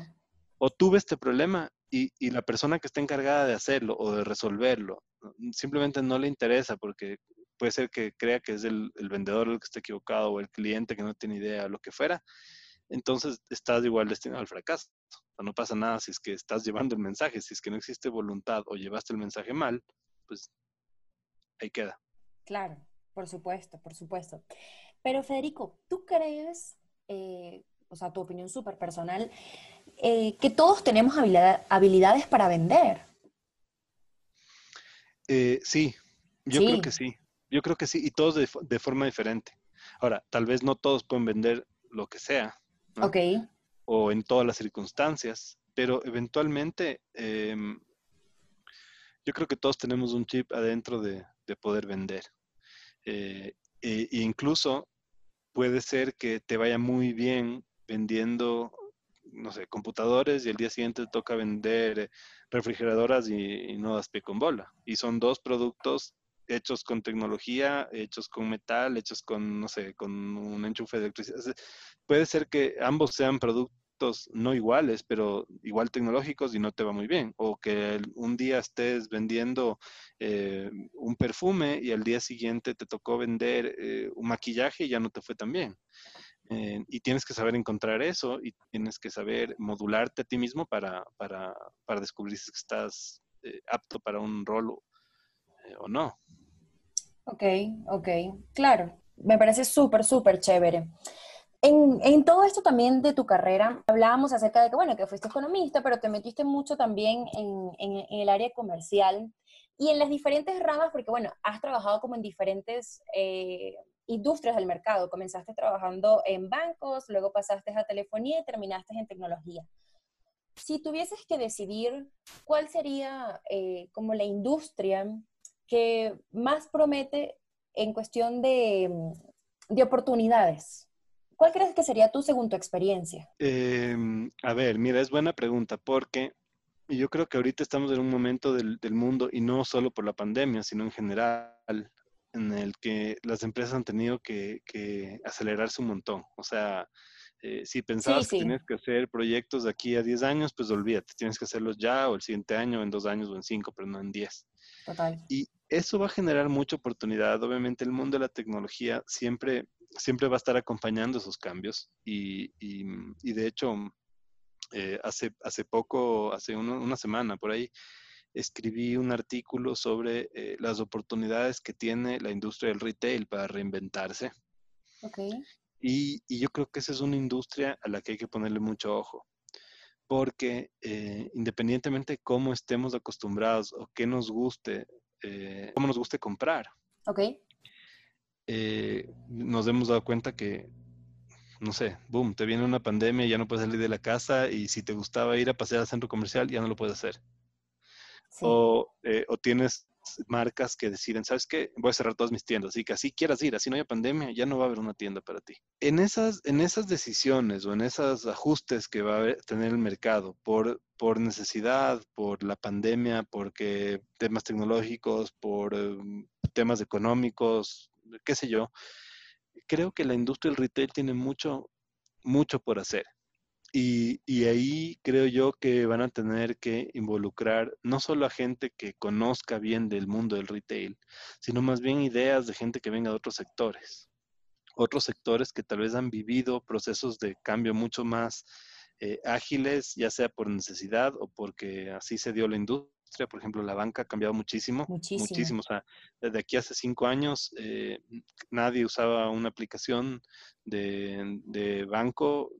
Speaker 2: o tuve este problema y, la persona que está encargada de hacerlo o de resolverlo simplemente no le interesa porque puede ser que crea que es el, vendedor el que está equivocado o el cliente que no tiene idea, lo que fuera, entonces estás igual destinado al fracaso. no pasa nada si es que estás llevando el mensaje, si es que no existe voluntad o llevaste el mensaje mal, pues ahí queda.
Speaker 1: Claro, por supuesto, por supuesto. Pero Federico, ¿tú crees, eh, o sea, tu opinión súper personal, eh, que todos tenemos habilidades para vender.
Speaker 2: Eh, sí, yo creo que sí. Yo creo que sí, y todos de, forma diferente. Ahora, tal vez no todos pueden vender lo que sea.
Speaker 1: Ok.
Speaker 2: O en todas las circunstancias, pero eventualmente em, yo creo que todos tenemos un chip adentro de, poder vender. Eh, e, e incluso puede ser que te vaya muy bien vendiendo no sé, computadores y el día siguiente toca vender eh, refrigeradoras y, no das pie con bola. Y son dos productos hechos con tecnología, hechos con metal, hechos con, no sé, con un enchufe de electricidad. Puede ser que ambos sean productos no iguales, pero igual tecnológicos y no te va muy bien. O que un día estés vendiendo eh, un perfume y al día siguiente te tocó vender eh, un maquillaje y ya no te fue tan bien. Eh, y tienes que saber encontrar eso y tienes que saber modularte a ti mismo para, para, para descubrir si estás eh, apto para un rol eh, o, no.
Speaker 1: Ok, ok, claro. Me parece súper, súper chévere. En, en, todo esto también de tu carrera, hablábamos acerca de que, bueno, que fuiste economista, pero te metiste mucho también en, en, el área comercial y en las diferentes ramas, porque, bueno, has trabajado como en diferentes industrias del mercado. Comenzaste trabajando en bancos, luego pasaste a telefonía y terminaste en tecnología. Si tuvieses que decidir cuál sería eh, como la industria que más promete en cuestión de, de oportunidades, ¿Cuál crees que sería tú según tu experiencia?
Speaker 2: Em, a ver, mira, es buena pregunta porque yo creo que ahorita estamos en un momento del, mundo, y no solo por la pandemia, sino en general, en el que las empresas han tenido que, acelerarse un montón. O sea, eh, si pensabas que tienes que hacer proyectos de aquí a 10 años, pues olvídate, tienes que hacerlos ya o el siguiente año, en dos años o en cinco, pero no en 10.
Speaker 1: Total.
Speaker 2: Y eso va a generar mucha oportunidad. Obviamente el mundo de la tecnología siempre, siempre va a estar acompañando esos cambios y, y, de hecho eh, hace, hace poco, hace una semana por ahí, escribí un artículo sobre eh, las oportunidades que tiene la industria del retail para reinventarse.
Speaker 1: Okay.
Speaker 2: Y, y, yo creo que esa es una industria a la que hay que ponerle mucho ojo, porque eh, independientemente de cómo estemos acostumbrados o qué nos guste, eh, cómo nos guste comprar,
Speaker 1: okay.
Speaker 2: nos hemos dado cuenta que no sé, boom, te viene una pandemia ya no puedes salir de la casa y si te gustaba ir a pasear al centro comercial, ya no lo puedes hacer. Eh, o, tienes marcas que deciden, ¿sabes qué? Voy a cerrar todas mis tiendas y que así quieras ir, así no haya pandemia, ya no va a haber una tienda para ti. En esas, en esas decisiones o en esos ajustes que va a tener el mercado por, por necesidad, por la pandemia, porque temas tecnológicos, por em, temas económicos, qué sé yo, creo que la industria del retail tiene mucho, mucho por hacer. Y, ahí creo yo que van a tener que involucrar no solo a gente que conozca bien del mundo del retail, sino más bien ideas de gente que venga de otros sectores. Otros sectores que tal vez han vivido procesos de cambio mucho más eh, ágiles, ya sea por necesidad o porque así se dio la industria. Por ejemplo, la banca ha cambiado muchísimo.
Speaker 1: Muchísimo.
Speaker 2: O sea, desde aquí hace cinco años eh, nadie usaba una aplicación de, de banco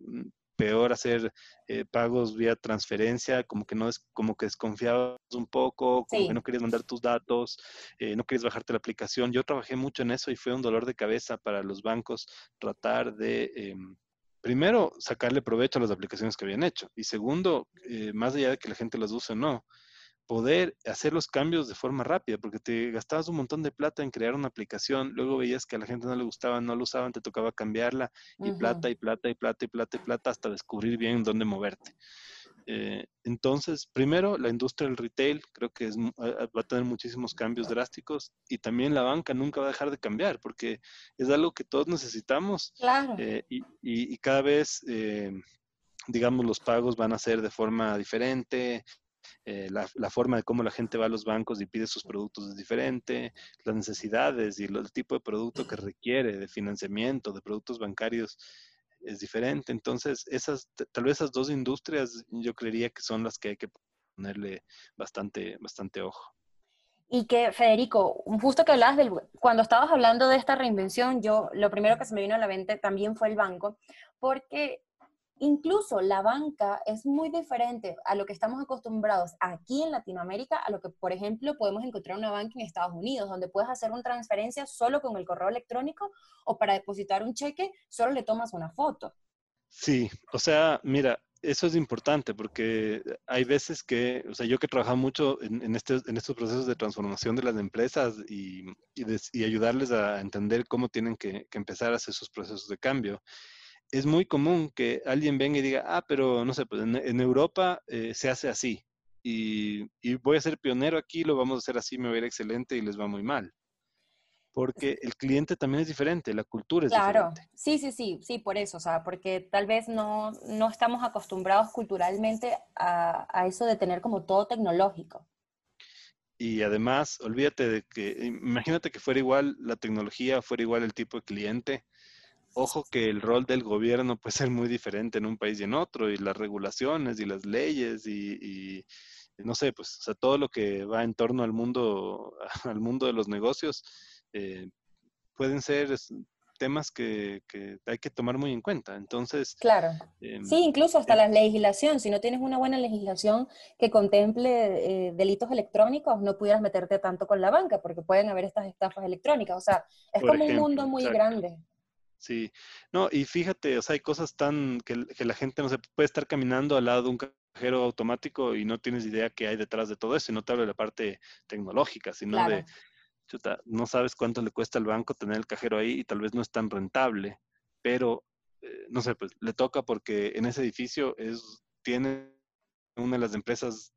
Speaker 2: peor hacer eh, pagos vía transferencia, como que no es, como que desconfiabas un poco, como que no querías mandar tus datos, eh, no querías bajarte la aplicación. Yo trabajé mucho en eso y fue un dolor de cabeza para los bancos tratar de, em, primero, sacarle provecho a las aplicaciones que habían hecho y segundo, eh, más allá de que la gente las use o no, poder hacer los cambios de forma rápida, porque te gastabas un montón de plata en crear una aplicación, luego veías que a la gente no le gustaba, no lo usaban, te tocaba cambiarla, y plata, y plata, y plata, y plata, y plata, hasta descubrir bien dónde moverte. Eh, entonces, primero, la industria del retail creo que es, va a tener muchísimos cambios drásticos y también la banca nunca va a dejar de cambiar porque es algo que todos necesitamos
Speaker 1: claro.
Speaker 2: Eh, y, y, cada vez, eh, digamos, los pagos van a ser de forma diferente, eh, la, forma de cómo la gente va a los bancos y pide sus productos es diferente, las necesidades y el tipo de producto que requiere de financiamiento, de productos bancarios es diferente. Entonces, esas, tal vez esas dos industrias yo creería que son las que hay que ponerle bastante, bastante ojo.
Speaker 1: Y que, Federico, justo que hablabas del, cuando estabas hablando de esta reinvención, yo, lo primero que se me vino a la mente también fue el banco, porque Incluso la banca es muy diferente a lo que estamos acostumbrados aquí en Latinoamérica, a lo que, por ejemplo, podemos encontrar una banca en Estados Unidos, donde puedes hacer una transferencia solo con el correo electrónico o para depositar un cheque solo le tomas una foto.
Speaker 2: Sí, o sea, mira, eso es importante porque hay veces que, o sea, yo que he trabajado mucho en, este, en estos procesos de transformación de las empresas y, ayudarles a entender cómo tienen que, que empezar a hacer sus procesos de cambio es muy común que alguien venga y diga, ah, pero no sé, pues en, Europa eh, se hace así y, voy a ser pionero aquí, lo vamos a hacer así, me va a ir excelente y les va muy mal. Porque el cliente también es diferente, la cultura es diferente.
Speaker 1: Claro, sí, sí, sí, sí, por eso, o sea, porque tal vez no, no estamos acostumbrados culturalmente a, a eso de tener como todo tecnológico.
Speaker 2: Y además, olvídate de que, imagínate que fuera igual la tecnología, fuera igual el tipo de cliente, Ojo que el rol del gobierno puede ser muy diferente en un país y en otro, y las regulaciones y las leyes y, no sé, pues, o sea, todo lo que va en torno al mundo, al mundo de los negocios, eh, pueden ser temas que, hay que tomar muy en cuenta. Entonces.
Speaker 1: Claro. Em, sí, incluso hasta la legislación. Si no tienes una buena legislación que contemple eh, delitos electrónicos, no pudieras meterte tanto con la banca, porque pueden haber estas estafas electrónicas. O sea, es como un mundo muy grande.
Speaker 2: Sí, no, y fíjate, o sea, hay cosas tan que, la gente no se puede estar caminando al lado de un cajero automático y no tienes idea qué hay detrás de todo eso, y no te hablo de la parte tecnológica, sino de, chuta, no sabes cuánto le cuesta al banco tener el cajero ahí y tal vez no es tan rentable, pero eh, no sé, pues le toca porque en ese edificio es, tiene una de las empresas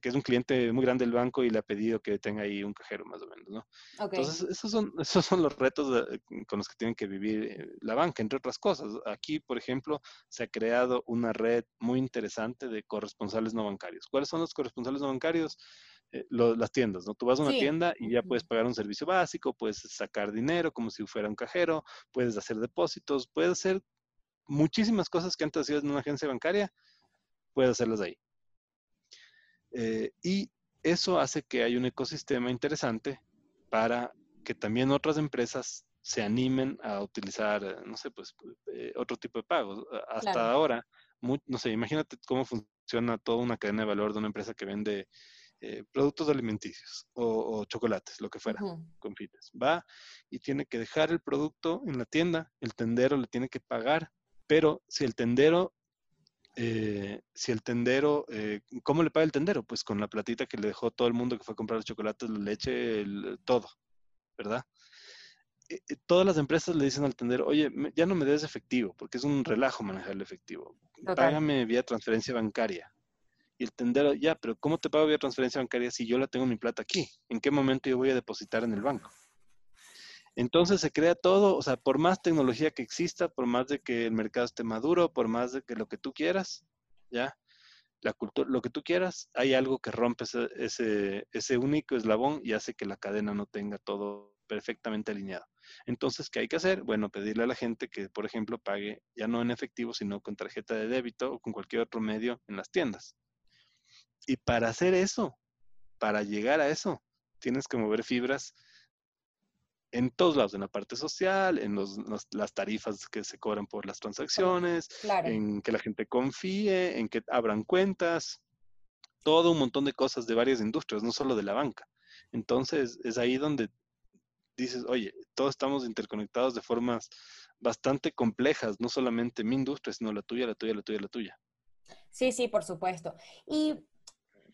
Speaker 2: que es un cliente muy grande del banco y le ha pedido que tenga ahí un cajero más o menos, ¿no? Entonces, esos son, esos son los retos con los que tienen que vivir eh, la banca, entre otras cosas. Aquí, por ejemplo, se ha creado una red muy interesante de corresponsales no bancarios. ¿Cuáles son los corresponsales no bancarios? Eh, las tiendas, ¿no? Tú vas a una tienda y ya puedes pagar un servicio básico, puedes sacar dinero como si fuera un cajero, puedes hacer depósitos, puedes hacer muchísimas cosas que antes hacías en una agencia bancaria, puedes hacerlas ahí. Eh, y eso hace que haya un ecosistema interesante para que también otras empresas se animen a utilizar, eh, no sé, pues eh, otro tipo de pagos. Hasta ahora, no sé, imagínate cómo funciona toda una cadena de valor de una empresa que vende productos alimenticios o, chocolates, lo que fuera, confites. Va y tiene que dejar el producto en la tienda, el tendero le tiene que pagar, pero si el tendero eh, si el tendero, eh, ¿cómo le paga el tendero? Pues con la platita que le dejó todo el mundo que fue a comprar los chocolates, la leche, todo, ¿verdad? Eh, todas las empresas le dicen al tendero, oye, ya no me des efectivo, porque es un relajo manejar el efectivo. Págame vía transferencia bancaria. Y el tendero, ya, pero ¿cómo te pago vía transferencia bancaria si yo la tengo mi plata aquí? ¿En qué momento yo voy a depositar en el banco? Entonces se crea todo, o sea, por más tecnología que exista, por más de que el mercado esté maduro, por más de que lo que tú quieras, ¿ya? La cultura, lo que tú quieras, hay algo que rompe ese, único eslabón y hace que la cadena no tenga todo perfectamente alineado. Entonces, ¿qué hay que hacer? Bueno, pedirle a la gente que, por ejemplo, pague ya no en efectivo, sino con tarjeta de débito o con cualquier otro medio en las tiendas. Y para hacer eso, para llegar a eso, tienes que mover fibras en todos lados, en la parte social, en las tarifas que se cobran por las transacciones, en que la gente confíe, en que abran cuentas, todo un montón de cosas de varias industrias, no solo de la banca. Entonces, es ahí donde dices, oye, todos estamos interconectados de formas bastante complejas, no solamente mi industria, sino la tuya, la tuya, la tuya, la tuya.
Speaker 1: Sí, sí, por supuesto. Y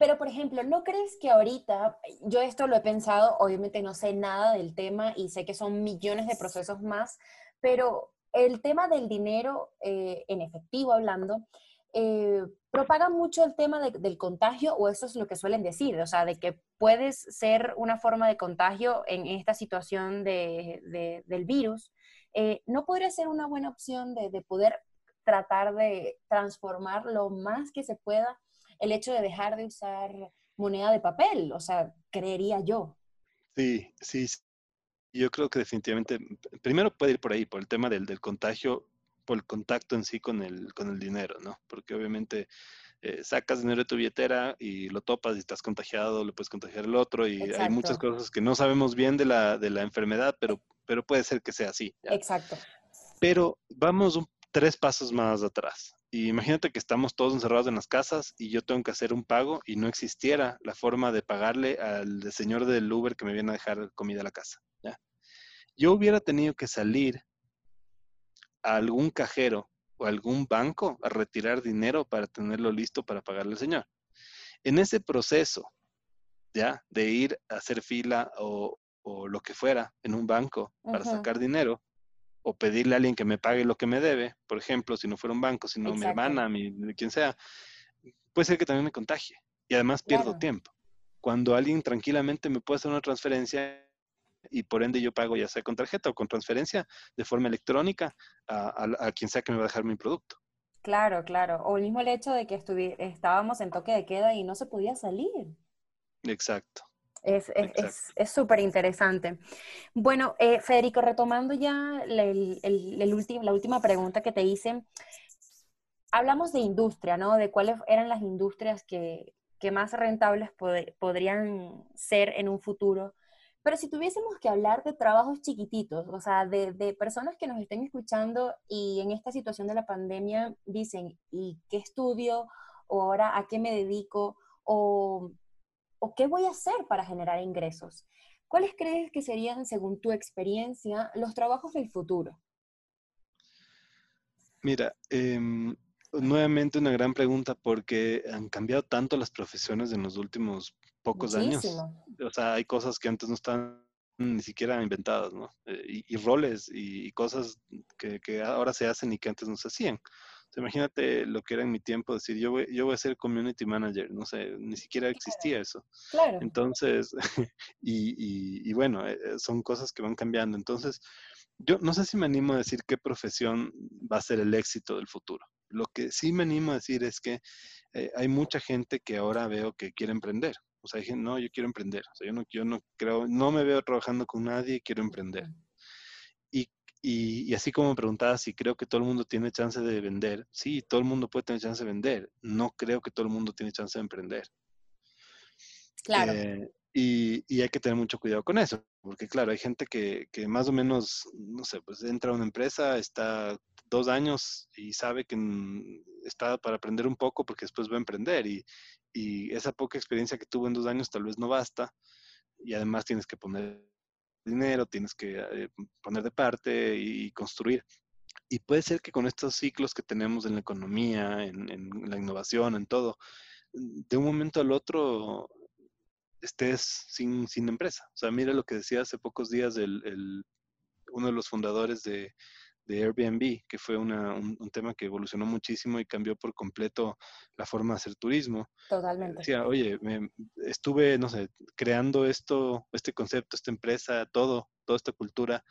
Speaker 1: pero, por ejemplo, ¿no crees que ahorita, yo esto lo he pensado, obviamente no sé nada del tema y sé que son millones de procesos más, pero el tema del dinero eh, en efectivo hablando, eh, propaga mucho el tema del contagio o eso es lo que suelen decir, o sea, de que puedes ser una forma de contagio en esta situación de, del virus. Eh, ¿No podría ser una buena opción de, de poder tratar de transformar lo más que se pueda el hecho de dejar de usar moneda de papel, o sea, creería yo.
Speaker 2: Sí, sí, yo creo que definitivamente, primero puede ir por ahí, por el tema del, contagio, por el contacto en sí con el, con el dinero, ¿no? Porque obviamente eh, sacas dinero de tu billetera y lo topas y estás contagiado, le puedes contagiar al otro y hay muchas cosas que no sabemos bien de la, de la enfermedad, pero, pero puede ser que sea así.
Speaker 1: Exacto.
Speaker 2: Pero vamos un, tres pasos más atrás. Y imagínate que estamos todos encerrados en las casas y yo tengo que hacer un pago y no existiera la forma de pagarle al señor del Uber que me viene a dejar comida a la casa. Yo hubiera tenido que salir a algún cajero o algún banco a retirar dinero para tenerlo listo para pagarle al señor. En ese proceso, ya, de ir a hacer fila o, lo que fuera en un banco para sacar dinero, o pedirle a alguien que me pague lo que me debe, por ejemplo, si no fuera un banco, si no mi hermana, mi, quien sea, puede ser que también me contagie y además pierdo tiempo. Cuando alguien tranquilamente me puede hacer una transferencia y por ende yo pago ya sea con tarjeta o con transferencia de forma electrónica a, quien sea que me va a dejar mi producto.
Speaker 1: Claro, claro. O el mismo el hecho de que estábamos en toque de queda y no se podía salir.
Speaker 2: Exacto.
Speaker 1: Es súper interesante. Bueno, eh, Federico, retomando ya el, la última pregunta que te hice, hablamos de industria, ¿no? De cuáles eran las industrias que, más rentables podrían ser en un futuro. Pero si tuviésemos que hablar de trabajos chiquititos, o sea, de, de, personas que nos estén escuchando y en esta situación de la pandemia dicen, ¿y qué estudio? ¿O ahora a qué me dedico? ¿O o qué voy a hacer para generar ingresos. ¿Cuáles crees que serían, según tu experiencia, los trabajos del futuro?
Speaker 2: Mira, em, nuevamente una gran pregunta porque han cambiado tanto las profesiones en los últimos pocos años. O sea, hay cosas que antes no estaban ni siquiera inventadas, ¿no? Eh, y, roles y, cosas que, que, ahora se hacen y que antes no se hacían. Imagínate lo que era en mi tiempo, decir, yo voy, yo voy a ser community manager, no sé, ni siquiera existía eso.
Speaker 1: Claro.
Speaker 2: Entonces, y, y, bueno, eh, eh, son cosas que van cambiando. Entonces, yo no sé si me animo a decir qué profesión va a ser el éxito del futuro. Lo que sí me animo a decir es que hay mucha gente que ahora veo que quiere emprender. O sea, dije, no, yo quiero emprender. O sea, yo no, yo no creo, no me veo trabajando con nadie, quiero emprender. Y, y, así como me preguntaba si creo que todo el mundo tiene chance de vender, sí, todo el mundo puede tener chance de vender. No creo que todo el mundo tiene chance de emprender.
Speaker 1: Claro.
Speaker 2: Eh, y, y, hay que tener mucho cuidado con eso, porque claro, hay gente que, que más o menos, no sé, pues entra a una empresa, está dos años y sabe que está para aprender un poco porque después va a emprender y, y esa poca experiencia que tuvo en dos años tal vez no basta y además tienes que poner dinero, tienes que eh, poner de parte y construir. Y puede ser que con estos ciclos que tenemos en la economía, en, la innovación, en todo, de un momento al otro estés sin, sin empresa. O sea, mira lo que decía hace pocos días el, uno de los fundadores de, de Airbnb, que fue un, tema que evolucionó muchísimo y cambió por completo la forma de hacer turismo.
Speaker 1: Totalmente.
Speaker 2: Decía, oye, me, estuve, no sé, creando esto, este concepto, esta empresa, todo, toda esta cultura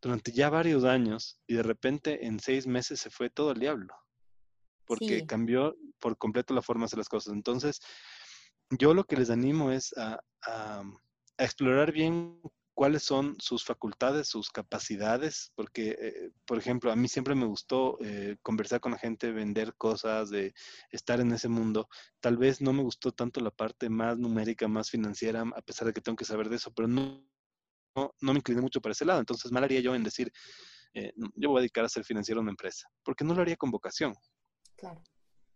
Speaker 2: durante ya varios años y de repente en seis meses se fue todo al diablo, porque cambió por completo la forma de hacer las cosas. Entonces, yo lo que les animo es a, a explorar bien cuáles son sus facultades, sus capacidades, porque, eh, por ejemplo, a mí siempre me gustó eh, conversar con la gente, vender cosas, de estar en ese mundo. Tal vez no me gustó tanto la parte más numérica, más financiera, a pesar de que tengo que saber de eso, pero no, no, me incliné mucho para ese lado. Entonces, mal haría yo en decir, eh, yo voy a dedicar a ser financiero en una empresa, porque no lo haría con vocación.
Speaker 1: Claro.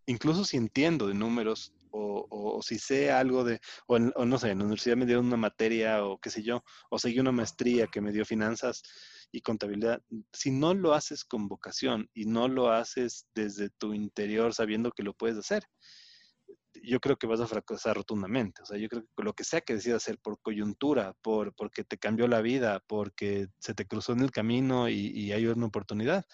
Speaker 2: Incluso si entiendo de números, o, si sé algo de, o, no sé, en la universidad me dieron una materia o qué sé yo, o seguí una maestría que me dio finanzas y contabilidad, si no lo haces con vocación y no lo haces desde tu interior sabiendo que lo puedes hacer, yo creo que vas a fracasar rotundamente. O sea, yo creo que lo que sea que decidas hacer por coyuntura, por porque te cambió la vida, porque se te cruzó en el camino y, y hay una oportunidad,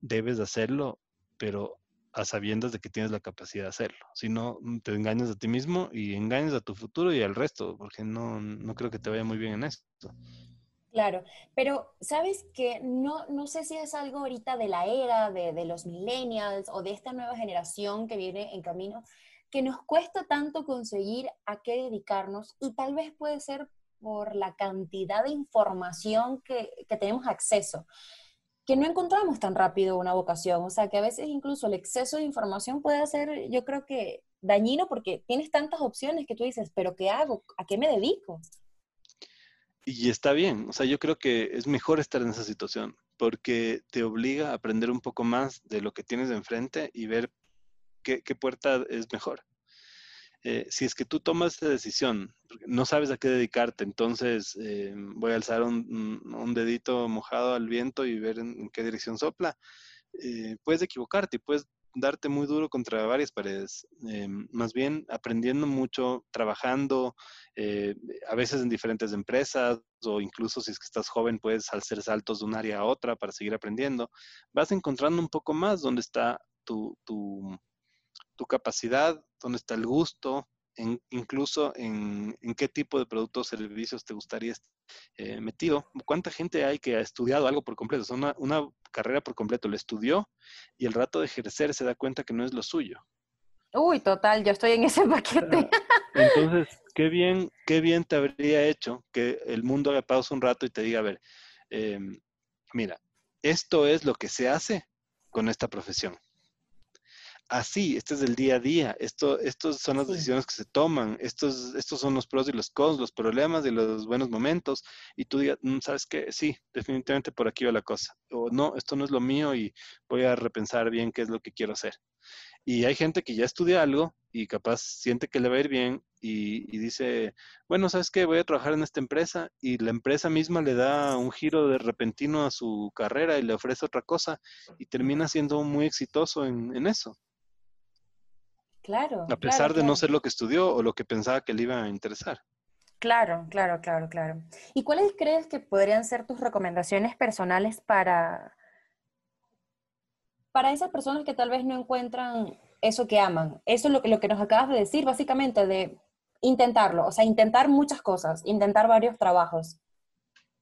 Speaker 2: debes hacerlo, pero a sabiendas de que tienes la capacidad de hacerlo. Si no, mm, te engañas a ti mismo y engañas a tu futuro y al resto, porque no, no creo que te vaya muy bien en esto.
Speaker 1: Claro, pero sabes que no, no sé si es algo ahorita de la era de, de los millennials o de esta nueva generación que viene en camino, que nos cuesta tanto conseguir a qué dedicarnos y tal vez puede ser por la cantidad de información que, que tenemos acceso que no encontramos tan rápido una vocación. O sea, que a veces incluso el exceso de información puede ser, yo creo que dañino porque tienes tantas opciones que tú dices, pero ¿qué hago? ¿A qué me dedico?
Speaker 2: Y está bien, o sea, yo creo que es mejor estar en esa situación porque te obliga a aprender un poco más de lo que tienes enfrente y ver qué puerta es mejor. Eh, si es que tú tomas esa decisión, no sabes a qué dedicarte, entonces eh, voy a alzar un, dedito mojado al viento y ver en, qué dirección sopla, eh, puedes equivocarte y puedes darte muy duro contra varias paredes. más bien aprendiendo mucho, trabajando, a veces en diferentes empresas o incluso si es que estás joven puedes hacer saltos de un área a otra para seguir aprendiendo. Vas encontrando un poco más dónde está tu, tu tu capacidad, dónde está el gusto, incluso en, qué tipo de productos o servicios te gustaría estar eh, metido. ¿Cuánta gente hay que ha estudiado algo por completo? O una, una, carrera por completo, lo estudió y el rato de ejercer se da cuenta que no es lo suyo.
Speaker 1: Uy, total, yo estoy en ese paquete.
Speaker 2: Entonces, qué bien, qué bien te habría hecho que el mundo haga pausa un rato y te diga, a ver, em, mira, esto es lo que se hace con esta profesión así, este es el día a día, esto, estos son las decisiones que se toman, estos, estos son los pros y los cons, los problemas y los buenos momentos, y tú digas, mm, ¿sabes qué? Sí, definitivamente por aquí va la cosa, o no, esto no es lo mío y voy a repensar bien qué es lo que quiero hacer. Y hay gente que ya estudia algo y capaz siente que le va a ir bien y, y, dice, bueno, ¿sabes qué? Voy a trabajar en esta empresa y la empresa misma le da un giro de repentino a su carrera y le ofrece otra cosa y termina siendo muy exitoso en, en eso.
Speaker 1: Claro.
Speaker 2: A pesar de no ser lo que estudió o lo que pensaba que le iba a interesar.
Speaker 1: Claro, claro, claro, claro. ¿Y cuáles crees que podrían ser tus recomendaciones personales para, para esas personas que tal vez no encuentran eso que aman? Eso es lo que, lo que nos acabas de decir, básicamente, de intentarlo, o sea, intentar muchas cosas, intentar varios trabajos.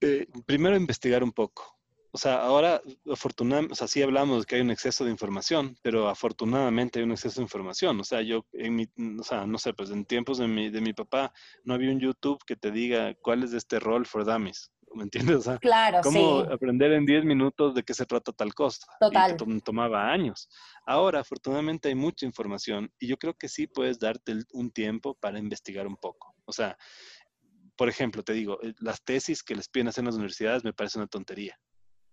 Speaker 2: Eh, primero investigar un poco. O sea, ahora, afortunadamente, o sea, sí hablamos de que hay un exceso de información, pero afortunadamente hay un exceso de información. O sea, yo, en mi, o sea, no sé, pues en tiempos de mi, de mi papá no había un YouTube que te diga cuál es este rol for dummies. ¿Me entiendes? O sea,
Speaker 1: claro,
Speaker 2: cómo aprender en 10 minutos de qué se trata tal cosa.
Speaker 1: Total.
Speaker 2: Y tomaba años. Ahora, afortunadamente, hay mucha información y yo creo que sí puedes darte un tiempo para investigar un poco. O sea, por ejemplo, te digo, eh, las tesis que les piden hacer en las universidades me parece una tontería.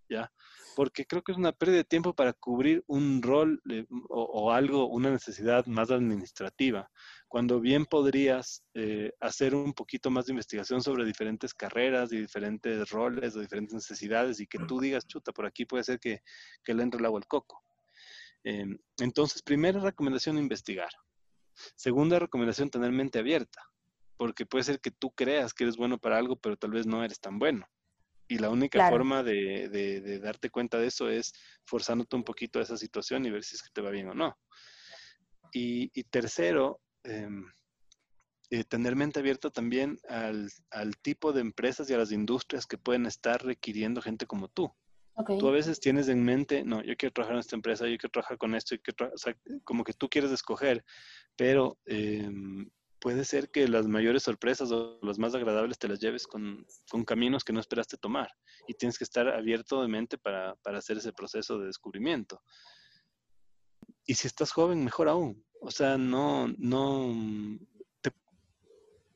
Speaker 2: ¿Ya? Porque creo que es una pérdida de tiempo para cubrir un rol o, algo, una necesidad más administrativa, cuando bien podrías eh, hacer un poquito más de investigación sobre diferentes carreras y diferentes roles o diferentes necesidades y que tú digas, chuta, por aquí puede ser que, que le entre el agua al coco. Em, entonces, primera recomendación, investigar. Segunda recomendación, tener mente abierta, porque puede ser que tú creas que eres bueno para algo, pero tal vez no eres tan bueno. Y la única forma de, darte cuenta de eso es forzándote un poquito a esa situación y ver si es que te va bien o no. Y, tercero, em, eh, tener mente abierta también al, tipo de empresas y a las industrias que pueden estar requiriendo gente como tú. Tú a veces tienes en mente, no, yo quiero trabajar en esta empresa, yo quiero trabajar con esto, y que o sea, como que tú quieres escoger, pero em, puede ser que las mayores sorpresas o las más agradables te las lleves con, caminos que no esperaste tomar y tienes que estar abierto de mente para, para hacer ese proceso de descubrimiento. Y si estás joven, mejor aún. O sea, no, no,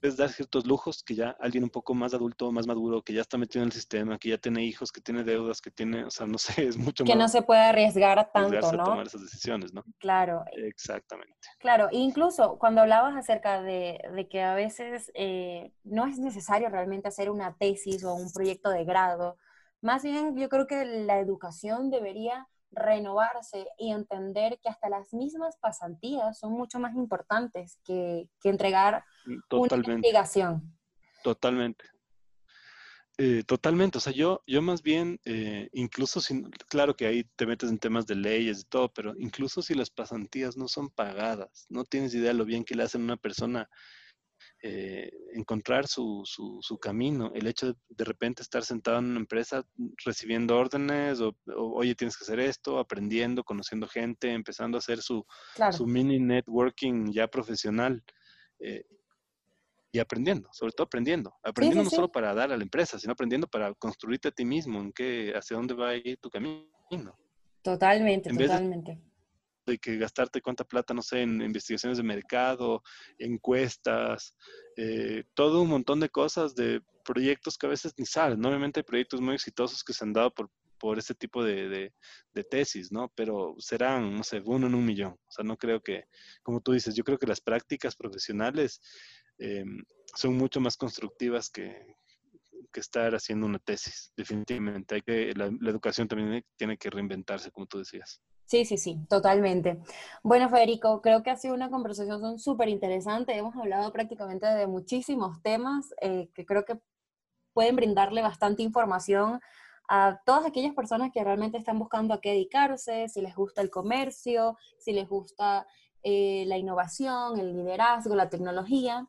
Speaker 2: es dar ciertos lujos que ya alguien un poco más adulto, más maduro, que ya está metido en el sistema, que ya tiene hijos, que tiene deudas, que tiene, o sea, no sé, es mucho
Speaker 1: que
Speaker 2: más.
Speaker 1: Que no se puede arriesgar tanto, ¿no?
Speaker 2: A tomar esas decisiones, ¿no?
Speaker 1: Claro.
Speaker 2: Exactamente.
Speaker 1: Claro, incluso cuando hablabas acerca de, de que a veces eh, no es necesario realmente hacer una tesis o un proyecto de grado, más bien yo creo que la educación debería renovarse y entender que hasta las mismas pasantías son mucho más importantes que, que entregar una investigación.
Speaker 2: Totalmente. Eh, totalmente, o sea, yo, yo más bien, eh, incluso si, claro que ahí te metes en temas de leyes y todo, pero incluso si las pasantías no son pagadas, no tienes idea lo bien que le hacen a una persona eh, encontrar su, su, camino, el hecho de de repente estar sentado en una empresa recibiendo órdenes o, oye, tienes que hacer esto, aprendiendo, conociendo gente, empezando a hacer su, su mini networking ya profesional eh, y aprendiendo, sobre todo aprendiendo, aprendiendo no solo para dar a la empresa, sino aprendiendo para construirte a ti mismo, en qué, hacia dónde va a ir tu camino.
Speaker 1: Totalmente, totalmente
Speaker 2: de que gastarte cuánta plata, no sé, en investigaciones de mercado, encuestas, eh, todo un montón de cosas, de proyectos que a veces ni salen. Obviamente hay proyectos muy exitosos que se han dado por, por este tipo de, de, tesis, ¿no? Pero serán, no sé, uno en un millón. O sea, no creo que, como tú dices, yo creo que las prácticas profesionales eh, son mucho más constructivas que, que estar haciendo una tesis, definitivamente. Hay que, la educación también tiene que reinventarse, como tú decías.
Speaker 1: Sí, sí, sí, totalmente. Bueno, Federico, creo que ha sido una conversación súper interesante. Hemos hablado prácticamente de muchísimos temas eh, que creo que pueden brindarle bastante información a todas aquellas personas que realmente están buscando a qué dedicarse, si les gusta el comercio, si les gusta eh, la innovación, el liderazgo, la tecnología,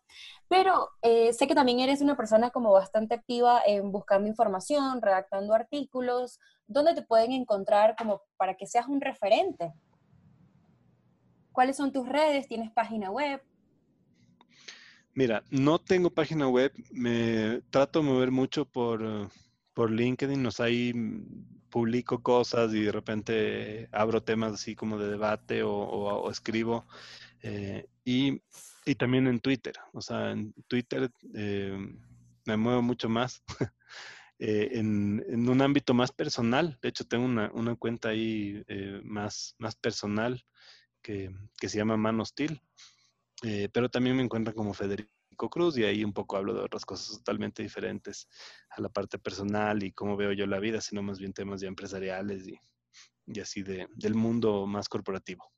Speaker 1: pero eh, sé que también eres una persona como bastante activa en buscando información, redactando artículos, ¿dónde te pueden encontrar como para que seas un referente? ¿Cuáles son tus redes? ¿Tienes página web?
Speaker 2: Mira, no tengo página web, me trato de mover mucho por, por LinkedIn, nos hay publico cosas y de repente abro temas así como de debate o, escribo. Eh, y, también en Twitter. O sea, en Twitter eh, me muevo mucho más eh, en, un ámbito más personal. De hecho, tengo una, cuenta ahí más, más personal que, que, se llama Man Hostil. pero también me encuentran como Federico Cruz y ahí un poco hablo de otras cosas totalmente diferentes a la parte personal y cómo veo yo la vida, sino más bien temas ya empresariales y, y así de, del mundo más corporativo.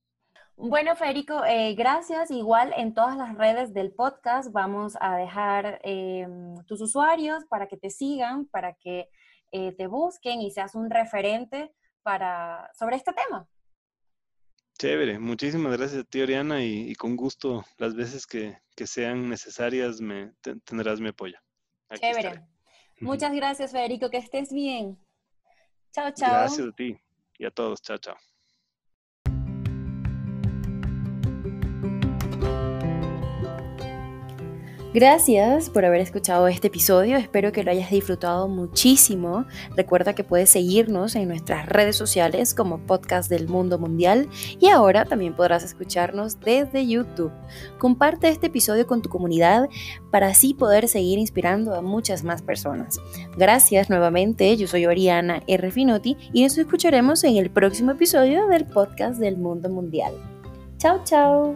Speaker 1: Bueno, Federico, eh, gracias. Igual en todas las redes del podcast vamos a dejar em, tus usuarios para que te sigan, para que eh, te busquen y seas un referente para, sobre este tema.
Speaker 2: Chévere, muchísimas gracias a ti, Oriana, y, con gusto las veces que, sean necesarias me, tendrás mi apoyo.
Speaker 1: Chévere. Muchas gracias, Federico, que estés bien. Chao, chao.
Speaker 2: Gracias a ti y a todos. Chao, chao.
Speaker 1: Gracias por haber escuchado este episodio, espero que lo hayas disfrutado muchísimo. Recuerda que puedes seguirnos en nuestras redes sociales como Podcast del Mundo Mundial y ahora también podrás escucharnos desde YouTube. Comparte este episodio con tu comunidad para así poder seguir inspirando a muchas más personas. Gracias nuevamente, yo soy Oriana R. Finotti y nos escucharemos en el próximo episodio del Podcast del Mundo Mundial. Chao, chao.